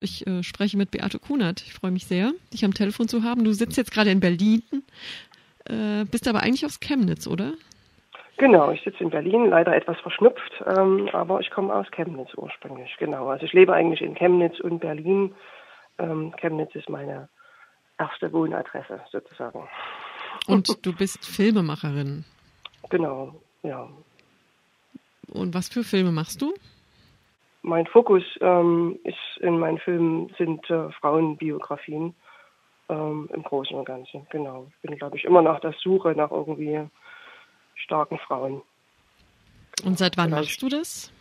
Ich äh, spreche mit Beate Kunert. Ich freue mich sehr, dich am Telefon zu haben. Du sitzt jetzt gerade in Berlin, äh, bist aber eigentlich aus Chemnitz, oder? Genau, ich sitze in Berlin, leider etwas verschnupft, ähm, aber ich komme aus Chemnitz ursprünglich, genau. Also ich lebe eigentlich in Chemnitz und Berlin. Ähm, Chemnitz ist meine erste Wohnadresse sozusagen. Und du bist Filmemacherin. Genau, ja. Und was für Filme machst du? Mein Fokus ähm, ist in meinen Filmen sind äh, Frauenbiografien ähm, im Großen und Ganzen. Genau. Ich bin, glaube ich, immer nach der Suche nach irgendwie starken Frauen. Und seit wann machst du das?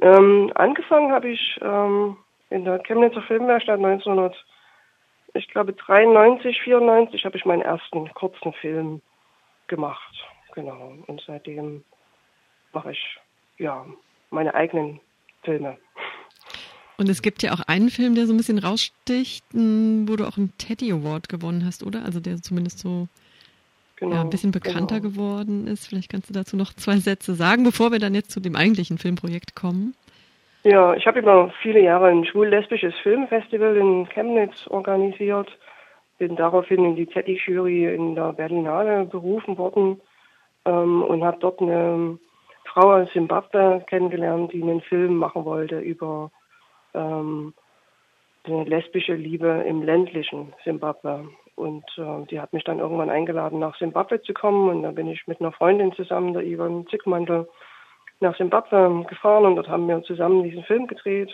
Ähm, angefangen habe ich ähm, in der Chemnitzer Filmwerkstatt 1900, ich glaube 93, 94 habe ich meinen ersten kurzen Film gemacht. Genau. Und seitdem mache ich ja meine eigenen Filme. Und es gibt ja auch einen Film, der so ein bisschen raussticht, wo du auch einen Teddy Award gewonnen hast, oder? Also der zumindest so genau, ja, ein bisschen bekannter genau. geworden ist. Vielleicht kannst du dazu noch zwei Sätze sagen, bevor wir dann jetzt zu dem eigentlichen Filmprojekt kommen. Ja, ich habe über viele Jahre ein schwul-lesbisches Filmfestival in Chemnitz organisiert, bin daraufhin in die Teddy-Jury in der Berlinale berufen worden ähm, und habe dort eine Frau aus Simbabwe kennengelernt, die einen Film machen wollte über ähm, eine lesbische Liebe im ländlichen Simbabwe. Und äh, die hat mich dann irgendwann eingeladen, nach Simbabwe zu kommen. Und da bin ich mit einer Freundin zusammen, der Ivan Zickmantel, nach Simbabwe gefahren und dort haben wir zusammen diesen Film gedreht.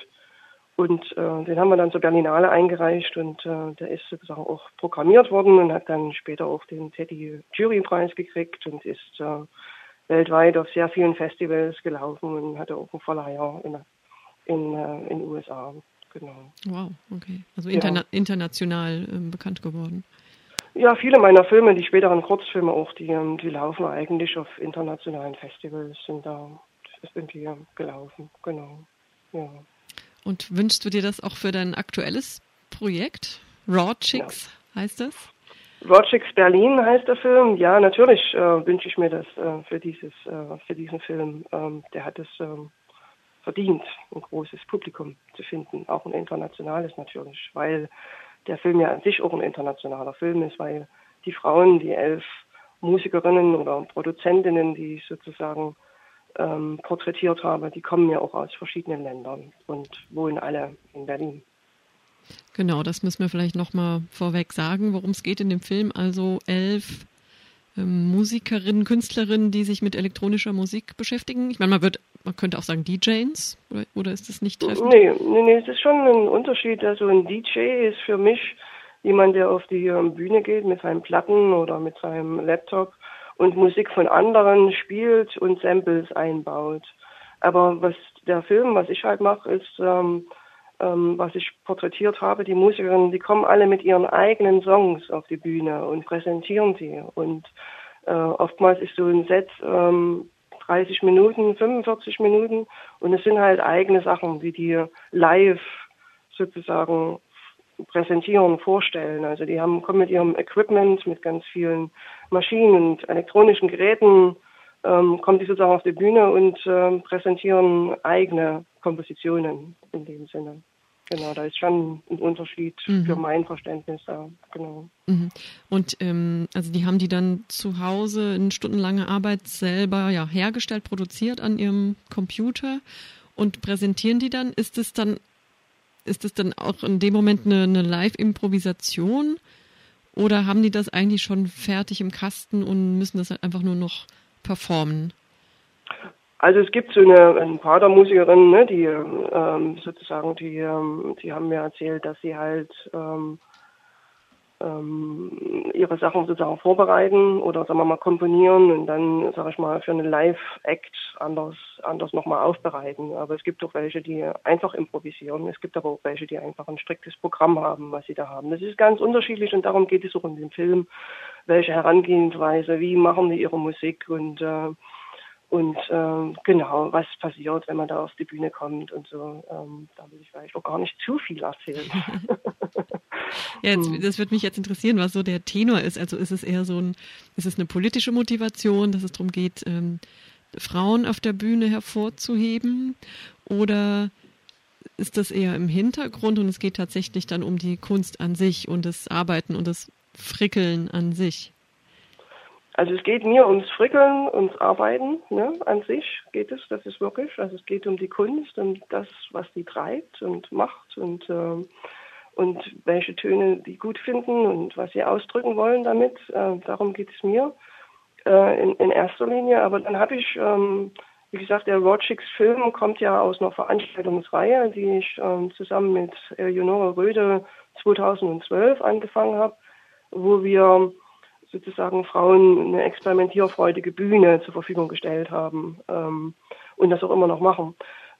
Und äh, den haben wir dann zur Berlinale eingereicht und äh, der ist sozusagen auch programmiert worden und hat dann später auch den Teddy Jurypreis gekriegt und ist äh, weltweit auf sehr vielen Festivals gelaufen und hatte auch einen Verleiher in, in, äh, in den USA. Genau. Wow, okay. Also interna ja. international ähm, bekannt geworden. Ja, viele meiner Filme, die späteren Kurzfilme auch, die, ähm, die laufen eigentlich auf internationalen Festivals, sind da sind die gelaufen, genau. Ja. Und wünschst du dir das auch für dein aktuelles Projekt? Raw Chicks ja. heißt das? Rogix Berlin heißt der Film. Ja, natürlich äh, wünsche ich mir das äh, für dieses, äh, für diesen Film. Ähm, der hat es ähm, verdient, ein großes Publikum zu finden, auch ein internationales natürlich, weil der Film ja an sich auch ein internationaler Film ist, weil die Frauen, die elf Musikerinnen oder Produzentinnen, die ich sozusagen ähm, porträtiert habe, die kommen ja auch aus verschiedenen Ländern und wohnen alle in Berlin. Genau, das müssen wir vielleicht nochmal vorweg sagen, worum es geht in dem Film. Also elf ähm, Musikerinnen, Künstlerinnen, die sich mit elektronischer Musik beschäftigen. Ich meine, man wird, man könnte auch sagen DJs, oder, oder ist das nicht treffend? Nee, nee, nee, es ist schon ein Unterschied. Also ein DJ ist für mich jemand, der auf die ähm, Bühne geht mit seinen Platten oder mit seinem Laptop und Musik von anderen spielt und Samples einbaut. Aber was der Film, was ich halt mache, ist ähm, ähm, was ich porträtiert habe, die Musikerinnen, die kommen alle mit ihren eigenen Songs auf die Bühne und präsentieren sie. Und äh, oftmals ist so ein Set ähm, 30 Minuten, 45 Minuten und es sind halt eigene Sachen, die die live sozusagen präsentieren, vorstellen. Also die haben, kommen mit ihrem Equipment, mit ganz vielen Maschinen und elektronischen Geräten, ähm, kommen die sozusagen auf die Bühne und ähm, präsentieren eigene Kompositionen in dem Sinne. Genau, da ist schon ein Unterschied mhm. für mein Verständnis da, genau. Mhm. Und ähm, also die haben die dann zu Hause in stundenlanger Arbeit selber ja hergestellt, produziert an ihrem Computer und präsentieren die dann. Ist es dann, ist es dann auch in dem Moment eine, eine Live-Improvisation oder haben die das eigentlich schon fertig im Kasten und müssen das halt einfach nur noch performen? Also es gibt so eine, ein paar der Musikerinnen, ne, die ähm, sozusagen, die, ähm, die haben mir erzählt, dass sie halt ähm, ähm, ihre Sachen sozusagen vorbereiten oder sagen wir mal komponieren und dann, sag ich mal, für eine Live-Act anders, anders nochmal aufbereiten. Aber es gibt auch welche, die einfach improvisieren. Es gibt aber auch welche, die einfach ein striktes Programm haben, was sie da haben. Das ist ganz unterschiedlich und darum geht es auch in dem Film. Welche Herangehensweise, wie machen die ihre Musik und äh, und ähm, genau, was passiert, wenn man da auf die Bühne kommt und so. Ähm, da will ich vielleicht auch gar nicht zu viel erzählen. ja, jetzt, hm. das würde mich jetzt interessieren, was so der Tenor ist. Also ist es eher so ein, ist es eine politische Motivation, dass es darum geht, ähm, Frauen auf der Bühne hervorzuheben? Oder ist das eher im Hintergrund und es geht tatsächlich dann um die Kunst an sich und das Arbeiten und das Frickeln an sich? Also es geht mir ums Frickeln, ums Arbeiten ne, an sich geht es, das ist wirklich. Also es geht um die Kunst und das, was die treibt und macht und, äh, und welche Töne die gut finden und was sie ausdrücken wollen damit. Äh, darum geht es mir äh, in, in erster Linie. Aber dann habe ich, ähm, wie gesagt, der Rotschicks Film kommt ja aus einer Veranstaltungsreihe, die ich ähm, zusammen mit Eleonore Röde 2012 angefangen habe, wo wir sozusagen Frauen eine experimentierfreudige Bühne zur Verfügung gestellt haben ähm, und das auch immer noch machen.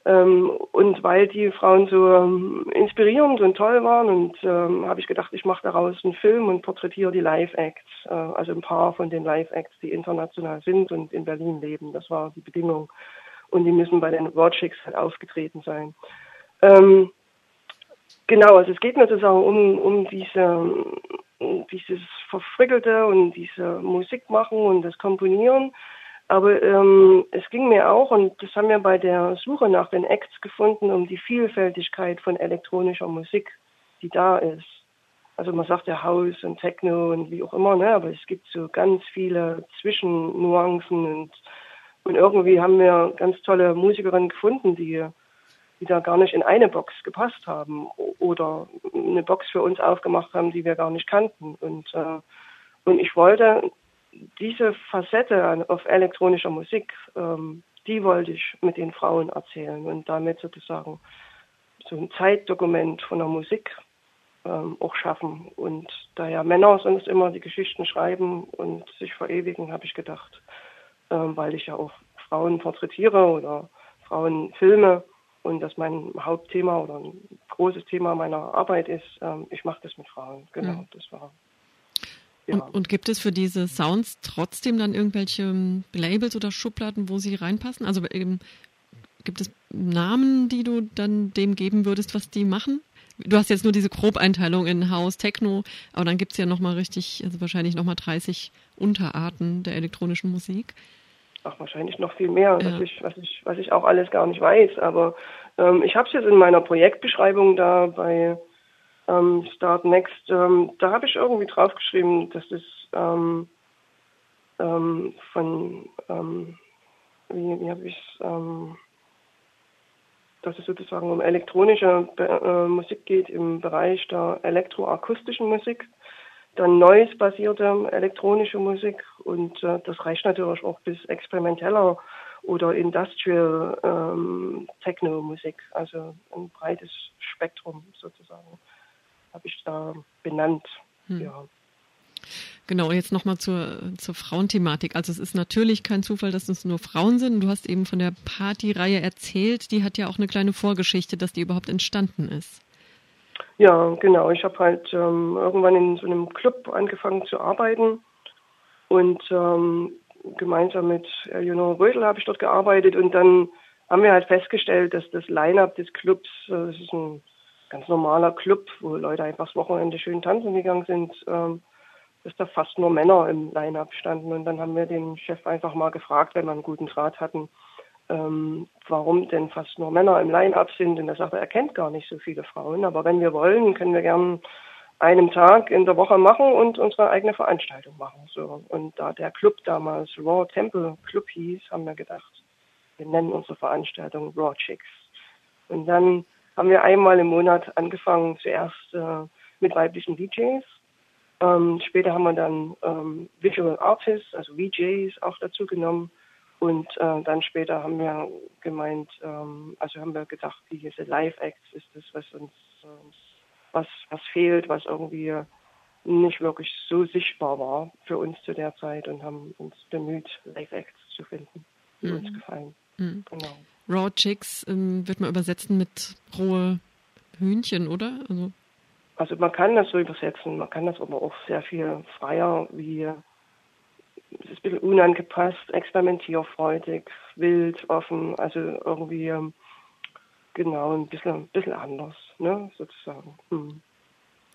Ähm, und weil die Frauen so ähm, inspirierend und toll waren und ähm, habe ich gedacht, ich mache daraus einen Film und porträtiere die Live-Acts, äh, also ein paar von den Live-Acts, die international sind und in Berlin leben. Das war die Bedingung. Und die müssen bei den Roadchicks halt aufgetreten sein. Ähm, genau, also es geht mir sozusagen um, um diese dieses Verfrickelte und diese Musik machen und das Komponieren. Aber ähm, es ging mir auch, und das haben wir bei der Suche nach den Acts gefunden, um die Vielfältigkeit von elektronischer Musik, die da ist. Also man sagt ja House und Techno und wie auch immer, ne? aber es gibt so ganz viele Zwischennuancen und, und irgendwie haben wir ganz tolle Musikerinnen gefunden, die die da gar nicht in eine Box gepasst haben oder eine Box für uns aufgemacht haben, die wir gar nicht kannten. Und, äh, und ich wollte diese Facette auf elektronischer Musik, ähm, die wollte ich mit den Frauen erzählen und damit sozusagen so ein Zeitdokument von der Musik ähm, auch schaffen. Und da ja Männer sonst immer die Geschichten schreiben und sich verewigen, habe ich gedacht, ähm, weil ich ja auch Frauen porträtiere oder Frauen filme, und das mein Hauptthema oder ein großes Thema meiner Arbeit ist, ähm, ich mache das mit Frauen. Genau, mhm. das war. Ja. Und, und, gibt es für diese Sounds trotzdem dann irgendwelche ähm, Labels oder Schubladen, wo sie reinpassen? Also eben, gibt es Namen, die du dann dem geben würdest, was die machen? Du hast jetzt nur diese Grobeinteilung in House, Techno, aber dann gibt es ja nochmal richtig, also wahrscheinlich nochmal 30 Unterarten der elektronischen Musik ach wahrscheinlich noch viel mehr, ja. was ich, was ich, was ich auch alles gar nicht weiß. Aber ähm, ich habe es jetzt in meiner Projektbeschreibung da bei ähm, Start Next, ähm, da habe ich irgendwie draufgeschrieben, dass das ähm, ähm, von ähm, wie, wie habe ich es ähm, dass es sozusagen um elektronische äh, Musik geht im Bereich der elektroakustischen Musik dann Noise-basierte elektronische Musik und äh, das reicht natürlich auch bis experimenteller oder Industrial ähm, Techno-Musik, also ein breites Spektrum sozusagen habe ich da benannt. Hm. Ja. Genau, jetzt nochmal zur, zur Frauenthematik. Also es ist natürlich kein Zufall, dass es nur Frauen sind. Du hast eben von der Partyreihe erzählt, die hat ja auch eine kleine Vorgeschichte, dass die überhaupt entstanden ist. Ja, genau. Ich habe halt ähm, irgendwann in so einem Club angefangen zu arbeiten und ähm, gemeinsam mit Eleonore Rödel habe ich dort gearbeitet und dann haben wir halt festgestellt, dass das Line-up des Clubs, äh, das ist ein ganz normaler Club, wo Leute einfach das Wochenende schön tanzen gegangen sind, ähm, dass da fast nur Männer im Line-up standen. Und dann haben wir den Chef einfach mal gefragt, wenn wir einen guten Draht hatten, ähm, warum denn fast nur Männer im Line-Up sind. Und er sagt, er kennt gar nicht so viele Frauen. Aber wenn wir wollen, können wir gern einen Tag in der Woche machen und unsere eigene Veranstaltung machen. So. Und da der Club damals Raw Temple Club hieß, haben wir gedacht, wir nennen unsere Veranstaltung Raw Chicks. Und dann haben wir einmal im Monat angefangen, zuerst äh, mit weiblichen DJs. Ähm, später haben wir dann ähm, Visual Artists, also VJs auch dazu genommen. Und äh, dann später haben wir gemeint, ähm, also haben wir gedacht, diese Live-Acts ist das, was uns, äh, was, was fehlt, was irgendwie nicht wirklich so sichtbar war für uns zu der Zeit und haben uns bemüht, Live-Acts zu finden, die mhm. uns gefallen. Mhm. Genau. Raw Chicks ähm, wird man übersetzen mit rohe Hühnchen, oder? Also also man kann das so übersetzen, man kann das aber auch sehr viel freier wie es ist ein bisschen unangepasst, experimentierfreudig, wild, offen, also irgendwie ähm, genau ein bisschen, ein bisschen anders, ne, sozusagen. Hm.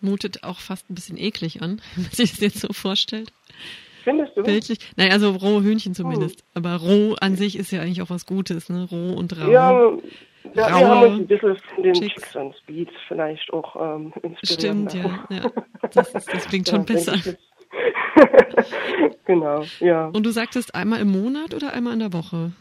Mutet auch fast ein bisschen eklig an, wenn man sich das jetzt so vorstellt. Findest du? Bildlich. Naja, also rohe Hühnchen zumindest. Hm. Aber roh an sich ist ja eigentlich auch was Gutes, ne? Roh und rau. Ja, Ja, wir haben uns ein bisschen von den Chicks and Speeds vielleicht auch ähm, inspiriert. Stimmt, ja. ja. Das, ist, das klingt schon ja, besser. genau, ja. Und du sagtest einmal im Monat oder einmal in der Woche?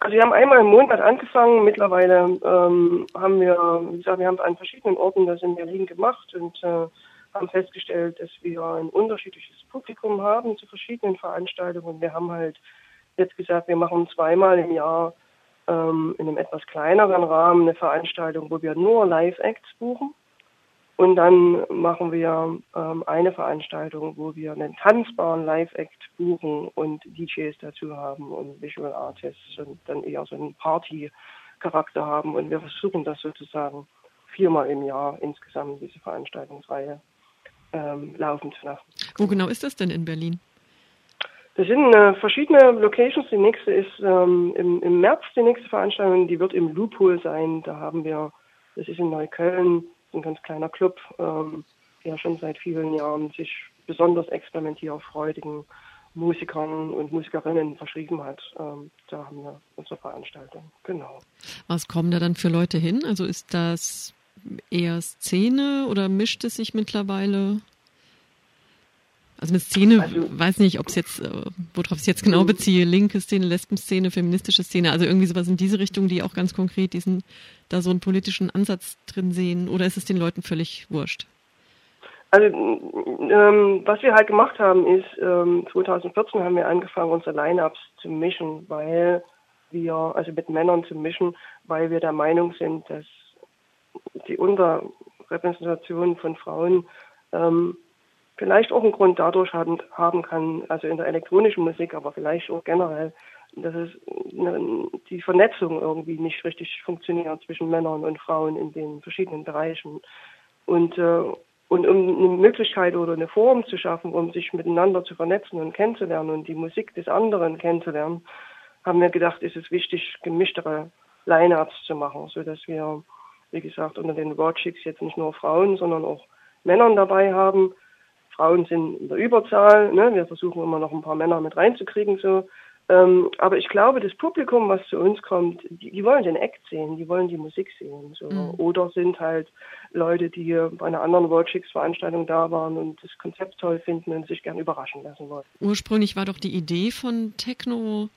Also wir haben einmal im Monat angefangen. Mittlerweile ähm, haben wir, wie gesagt, wir haben an verschiedenen Orten das in Berlin gemacht und äh, haben festgestellt, dass wir ein unterschiedliches Publikum haben zu verschiedenen Veranstaltungen. Wir haben halt jetzt gesagt, wir machen zweimal im Jahr ähm, in einem etwas kleineren Rahmen eine Veranstaltung, wo wir nur Live-Acts buchen. Und dann machen wir ähm, eine Veranstaltung, wo wir einen tanzbaren Live-Act buchen und DJs dazu haben und Visual Artists und dann eher so einen Party-Charakter haben. Und wir versuchen das sozusagen viermal im Jahr insgesamt, diese Veranstaltungsreihe ähm, laufen zu lassen. Wo genau ist das denn in Berlin? Das sind äh, verschiedene Locations. Die nächste ist ähm, im, im März die nächste Veranstaltung. Die wird im Loophole sein. Da haben wir, das ist in Neukölln, ein ganz kleiner Club, ähm, der schon seit vielen Jahren sich besonders experimentierfreudigen Musikern und Musikerinnen verschrieben hat. Ähm, da haben wir unsere Veranstaltung. Genau. Was kommen da dann für Leute hin? Also ist das eher Szene oder mischt es sich mittlerweile? Also eine Szene, also, weiß nicht, ob es jetzt, äh, worauf ich es jetzt genau beziehe, linke Szene, Lesbenszene, feministische Szene, also irgendwie sowas in diese Richtung, die auch ganz konkret diesen, da so einen politischen Ansatz drin sehen, oder ist es den Leuten völlig wurscht? Also ähm, was wir halt gemacht haben ist, ähm, 2014 haben wir angefangen, unsere Line-Ups zu mischen, weil wir, also mit Männern zu mischen, weil wir der Meinung sind, dass die Unterrepräsentation von Frauen ähm, vielleicht auch einen Grund dadurch haben, haben kann, also in der elektronischen Musik, aber vielleicht auch generell, dass es eine, die Vernetzung irgendwie nicht richtig funktioniert zwischen Männern und Frauen in den verschiedenen Bereichen. Und, äh, und um eine Möglichkeit oder eine Form zu schaffen, um sich miteinander zu vernetzen und kennenzulernen und die Musik des anderen kennenzulernen, haben wir gedacht, ist es wichtig, gemischtere Line-Ups zu machen, so dass wir, wie gesagt, unter den Roadchicks jetzt nicht nur Frauen, sondern auch Männern dabei haben, Frauen sind in der Überzahl. Ne? Wir versuchen immer noch ein paar Männer mit reinzukriegen. So. Ähm, aber ich glaube, das Publikum, was zu uns kommt, die, die wollen den Act sehen, die wollen die Musik sehen. So. Mhm. Oder sind halt Leute, die bei einer anderen World Chicks Veranstaltung da waren und das Konzept toll finden und sich gern überraschen lassen wollen. Ursprünglich war doch die Idee von Techno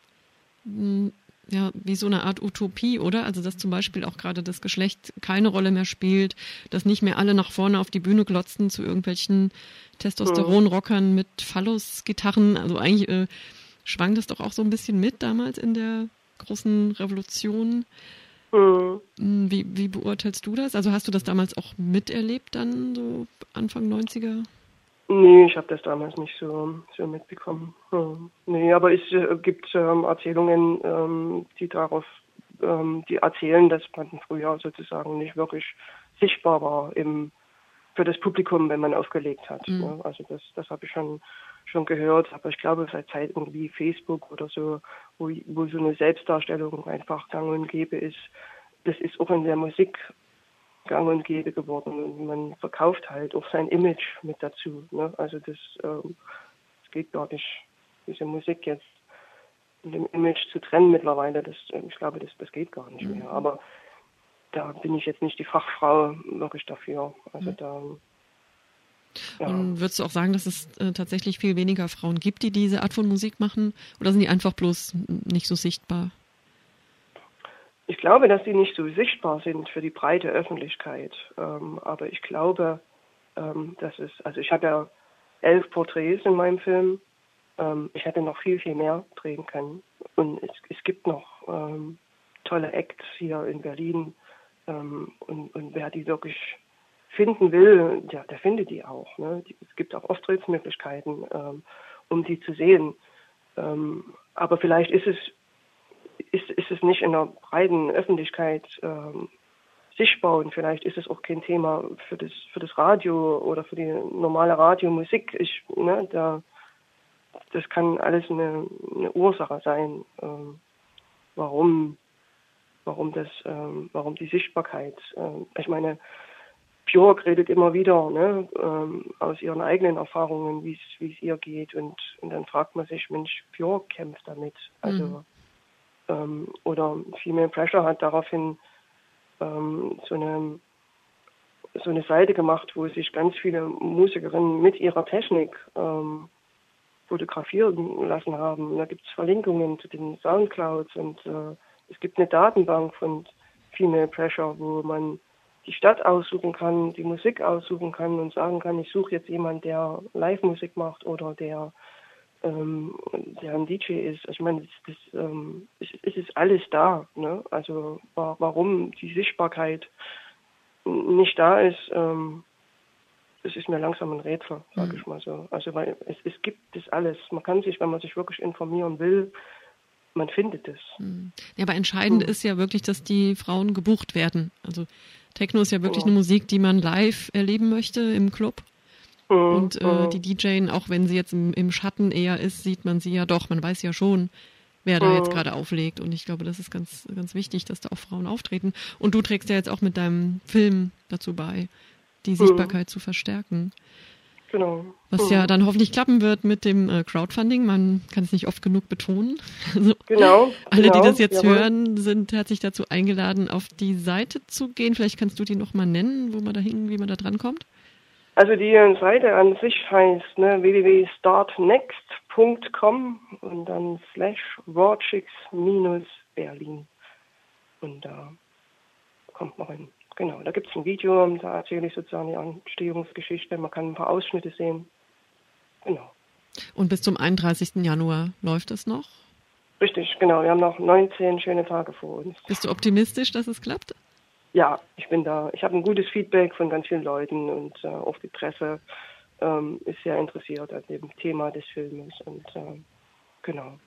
hm, ja, wie so eine Art Utopie, oder? Also, dass zum Beispiel auch gerade das Geschlecht keine Rolle mehr spielt, dass nicht mehr alle nach vorne auf die Bühne glotzen zu irgendwelchen Testosteronrockern mit Phallus-Gitarren. Also eigentlich äh, schwang das doch auch so ein bisschen mit damals in der großen Revolution. Mhm. Wie, wie beurteilst du das? Also hast du das damals auch miterlebt dann, so Anfang 90er? Nee, ich habe das damals nicht so, so mitbekommen. Hm. Nee, aber es äh, gibt ähm, Erzählungen, ähm, die darauf, ähm, die erzählen, dass man früher sozusagen nicht wirklich sichtbar war im, für das Publikum, wenn man aufgelegt hat. Mhm. Ne? Also das, das habe ich schon, schon gehört. Aber ich glaube, seit Zeit irgendwie Facebook oder so, wo, wo so eine Selbstdarstellung einfach gang und gäbe ist, das ist auch in der Musik gang und gäbe geworden und man verkauft halt auch sein Image mit dazu. Ne? Also das, ähm, das geht gar nicht, diese Musik jetzt in dem Image zu trennen mittlerweile. Das, ich glaube, das, das geht gar nicht mhm. mehr. Aber da bin ich jetzt nicht die Fachfrau wirklich dafür. Also mhm. da ja. Und würdest du auch sagen, dass es äh, tatsächlich viel weniger Frauen gibt, die diese Art von Musik machen? Oder sind die einfach bloß nicht so sichtbar? Ich glaube, dass sie nicht so sichtbar sind für die breite Öffentlichkeit. Ähm, aber ich glaube, ähm, dass es, also ich habe ja elf Porträts in meinem Film. Ähm, ich hätte noch viel, viel mehr drehen können. Und es, es gibt noch ähm, tolle Acts hier in Berlin. Ähm, und, und, wer die wirklich finden will, ja, der findet die auch. Ne? Es gibt auch Auftrittsmöglichkeiten, ähm, um die zu sehen. aber vielleicht ist es ist, ist es nicht in der breiten Öffentlichkeit ähm, sichtbar und vielleicht ist es auch kein Thema für das für das Radio oder für die normale Radiomusik. Ich, ne, da, das kann alles eine, eine Ursache sein, ähm, warum warum das ähm, warum die Sichtbarkeit. Ähm, ich meine, Björk redet immer wieder ne, ähm, aus ihren eigenen Erfahrungen, wie es ihr geht und, und dann fragt man sich, Mensch, Björk kämpft damit. Also mhm ähm, oder Female Pressure hat daraufhin ähm, so eine so eine Seite gemacht, wo sich ganz viele Musikerinnen mit ihrer Technik ähm, fotografieren lassen haben. Da gibt es Verlinkungen zu den Soundclouds und äh, es gibt eine Datenbank von Female Pressure, wo man die Stadt aussuchen kann, die Musik aussuchen kann und sagen kann, ich suche jetzt jemanden, der Live-Musik macht oder der, ähm, der ein DJ ist. Also ich meine, das, das, ähm, es, es, ist alles da. Ne? Also warum die Sichtbarkeit nicht da ist, ähm, das ist mir langsam ein Rätsel, sage mhm. ich mal so. Also weil es, es gibt das alles. Man kann sich, wenn man sich wirklich informieren will, man findet es. Mhm. Ja, aber entscheidend mhm. ist ja wirklich, dass die Frauen gebucht werden. Also Techno ist ja wirklich eine Musik, die man live erleben möchte im Club. Und äh, mhm. die DJen, auch wenn sie jetzt im, im, Schatten eher ist, sieht man sie ja doch. Man weiß ja schon, wer da jetzt mhm. gerade auflegt. Und ich glaube, das ist ganz, ganz wichtig, dass da auch Frauen auftreten. Und du trägst ja jetzt auch mit deinem Film dazu bei, die Sichtbarkeit zu verstärken. Genau. Was ja dann hoffentlich klappen wird mit dem äh, Crowdfunding. Man kann es nicht oft genug betonen. Also genau. Alle, genau, die das jetzt jawohl. hören, sind herzlich dazu eingeladen, auf die Seite zu gehen. Vielleicht kannst du die nochmal nennen, wo man da hin, wie man da dran kommt. Also die Seite an sich heißt ne, www.startnext.com und dann slash Vorchix-Berlin. Und da kommt man hin. Genau, da gibt es ein Video, da erzähle ich sozusagen die Entstehungsgeschichte. Man kann ein paar Ausschnitte sehen. Genau. Und bis zum 31. Januar läuft es noch? Richtig, genau. Wir haben noch 19 schöne Tage vor uns. Bist du optimistisch, dass es klappt? Ja, ich bin da. Ich habe ein gutes Feedback von ganz vielen Leuten und äh, auch die Presse ähm, ist sehr interessiert an dem Thema des Filmes und äh, genau.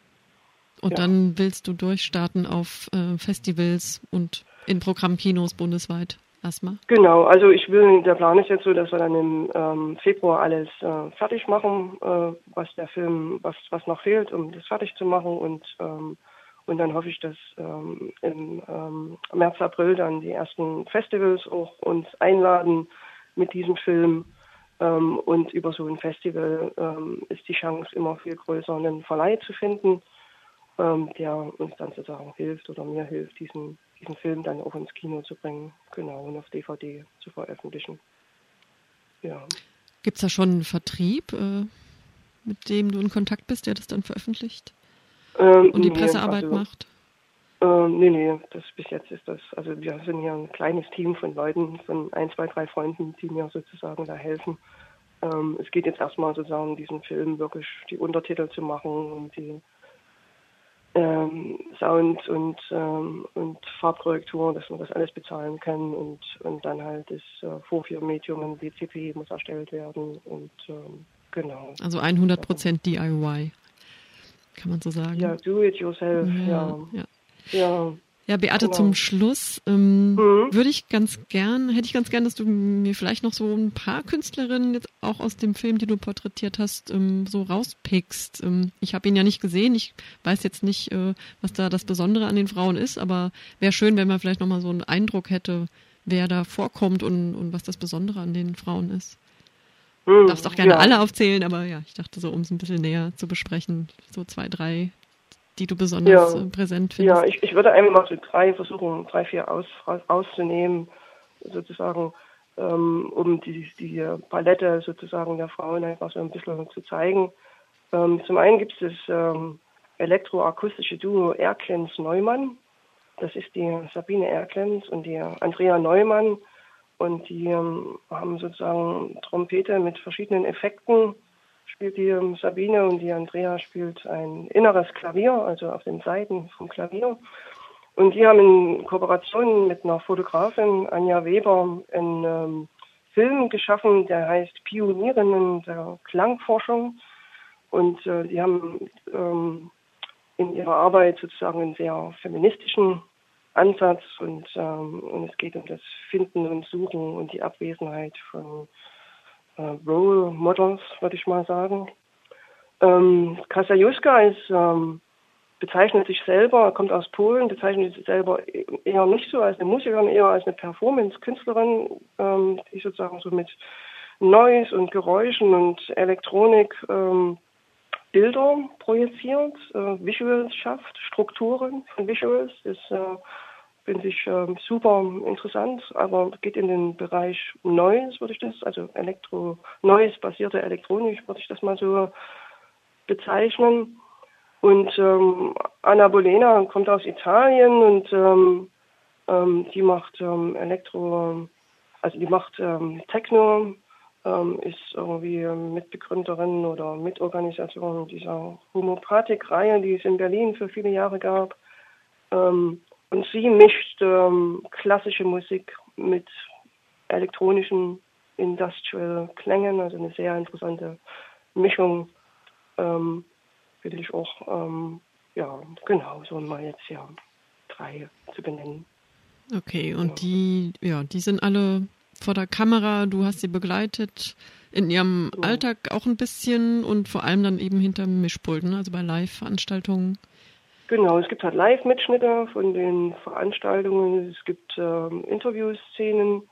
Und ja. dann willst du durchstarten auf äh, Festivals und in Programmkinos bundesweit erstmal? Genau, also ich will, der Plan ist jetzt so, dass wir dann im ähm, Februar alles äh, fertig machen, äh, was der Film, was, was noch fehlt, um das fertig zu machen und ähm, und dann hoffe ich, dass ähm, im ähm, März, April dann die ersten Festivals auch uns einladen mit diesem Film. Ähm, und über so ein Festival ähm, ist die Chance immer viel größer, einen Verleih zu finden, ähm, der uns dann sozusagen hilft oder mir hilft, diesen diesen Film dann auch ins Kino zu bringen, genau, und auf DVD zu veröffentlichen. Ja. Gibt es da schon einen Vertrieb, äh, mit dem du in Kontakt bist, der das dann veröffentlicht ähm, und die nee, Pressearbeit also, macht? Ähm, nee, nee, das bis jetzt ist das, also wir sind hier ein kleines Team von Leuten, von ein, zwei, drei Freunden, die mir sozusagen da helfen. Ähm, es geht jetzt erstmal sozusagen, diesen Film wirklich die Untertitel zu machen und die ähm, Sound und, ähm, und Farbkorrektur, dass man das alles bezahlen kann und, und dann halt das äh, Vorführmedium in DCP muss erstellt werden und ähm, genau. Also 100% DIY, kann man so sagen. Ja, do it yourself, ja. Ja, ja. ja. Beate, genau. zum Schluss ähm, mhm. würde ich ganz gern, hätte ich ganz gern, dass du mir vielleicht noch so ein paar Künstlerinnen jetzt auch aus dem Film, die du porträtiert hast, ähm, so rauspickst. Ähm, ich habe ihn ja nicht gesehen, ich weiß jetzt nicht, äh, was da das Besondere an den Frauen ist, aber wäre schön, wenn man vielleicht nochmal so einen Eindruck hätte, wer da vorkommt und, und was das Besondere an den Frauen ist. Mhm, du darfst auch gerne ja. alle aufzählen, aber ja, ich dachte so, um es ein bisschen näher zu besprechen, so zwei, drei die du besonders ja. Äh, präsent findest? Ja, ich, ich würde einfach mal so drei versuchen, drei, vier aus, rauszunehmen, sozusagen, ähm, um die, die Palette sozusagen der Frauen einfach so ein bisschen zu zeigen. Ähm, zum einen gibt es das ähm, elektroakustische Duo Erklens Neumann. Das ist die Sabine Erklens und die Andrea Neumann. Und die ähm, haben sozusagen Trompete mit verschiedenen Effekten spielt die ähm, Sabine und die Andrea spielt ein inneres Klavier, also auf den Seiten vom Klavier. Und die haben in Kooperation mit einer Fotografin, Anja Weber, einen ähm, Film geschaffen, der heißt Pionierinnen der Klangforschung. Und äh, die haben ähm, in ihrer Arbeit sozusagen einen sehr feministischen Ansatz und, ähm, und es geht um das Finden und Suchen und die Abwesenheit von äh, Role Models, würde ich mal sagen. Ähm, Kasajuska ist, ähm, bezeichnet sich selber, kommt aus Polen, bezeichnet sich selber eher nicht so als eine Musikerin, eher als eine Performance-Künstlerin, ähm, die sozusagen so mit Noise und Geräuschen und Elektronik ähm, Bilder projiziert, äh, Visuals schafft, Strukturen von Visuals, ist äh, finde ich ähm, super interessant, aber geht in den Bereich Neues, würde ich das, also Elektro, Neues basierte Elektronik, würde ich das mal so bezeichnen. Und ähm, Anna Bolena kommt aus Italien und ähm, ähm, die macht ähm, Elektro, also die macht ähm, Techno, ähm, ist irgendwie Mitbegründerin oder Mitorganisation dieser Homopathik-Reihe, die es in Berlin für viele Jahre gab. Ähm, und sie mischt ähm, klassische Musik mit elektronischen Industrial Klängen, also eine sehr interessante Mischung. Ähm, Finde ich auch, ähm, ja, genau, so mal jetzt ja drei zu benennen. Okay, und ja. die, ja, die sind alle vor der Kamera, du hast sie begleitet in ihrem ja. Alltag auch ein bisschen und vor allem dann eben hinterm Mischpult, ne? also bei Live-Veranstaltungen. Genau, es gibt halt Live-Mitschnitte von den Veranstaltungen, es gibt ähm, Interviewszenen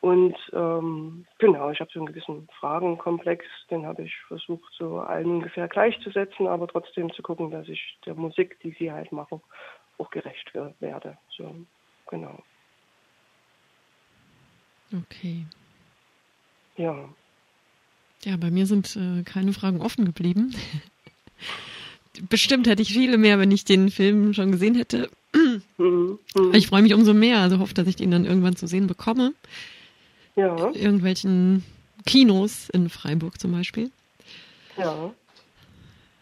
und ähm, genau, ich habe so einen gewissen Fragenkomplex, den habe ich versucht, so allen ungefähr gleichzusetzen, aber trotzdem zu gucken, dass ich der Musik, die sie halt machen, auch gerecht werde. So, genau. Okay. Ja. Ja, bei mir sind äh, keine Fragen offen geblieben. bestimmt hätte ich viele mehr, wenn ich den Film schon gesehen hätte. Mhm. Ich freue mich umso mehr, also hoffe, dass ich ihn dann irgendwann zu sehen bekomme. Ja. In irgendwelchen Kinos in Freiburg zum Beispiel. Ja.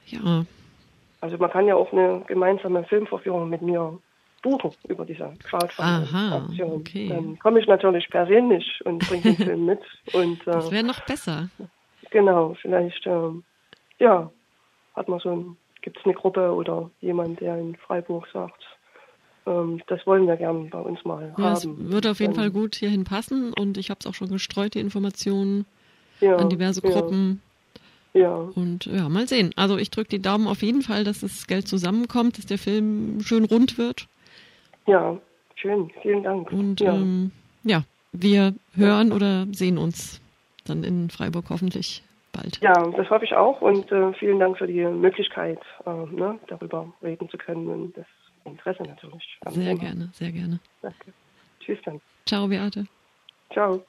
Ja. Also man kann ja auch eine gemeinsame Filmvorführung mit mir buchen über diese Crowdfunding-Aktion. Okay. Dann komme ich natürlich persönlich und bringe den Film mit. Und, äh, das wäre noch besser. Genau, vielleicht, äh, ja, hat man so ein gibt es eine Gruppe oder jemand, der in Freiburg sagt, ähm, das wollen wir gern bei uns mal ja, haben. Es würde auf jeden Fall gut hierhin passen und ich habe es auch schon gestreut, die Informationen ja, an diverse Gruppen. Ja. Und ja, mal sehen. Also ich drücke die Daumen auf jeden Fall, dass das Geld zusammenkommt, dass der Film schön rund wird. Ja, schön. Vielen Dank. Und ja, ähm, ja wir hören oder sehen uns dann in Freiburg hoffentlich bald. Ja, das hoffe ich auch und äh, vielen Dank für die Möglichkeit, äh, ne, darüber reden zu können und das Interesse natürlich. Sehr Thema. gerne, sehr gerne. Danke. Tschüss dann. Ciao, Beate. Ciao.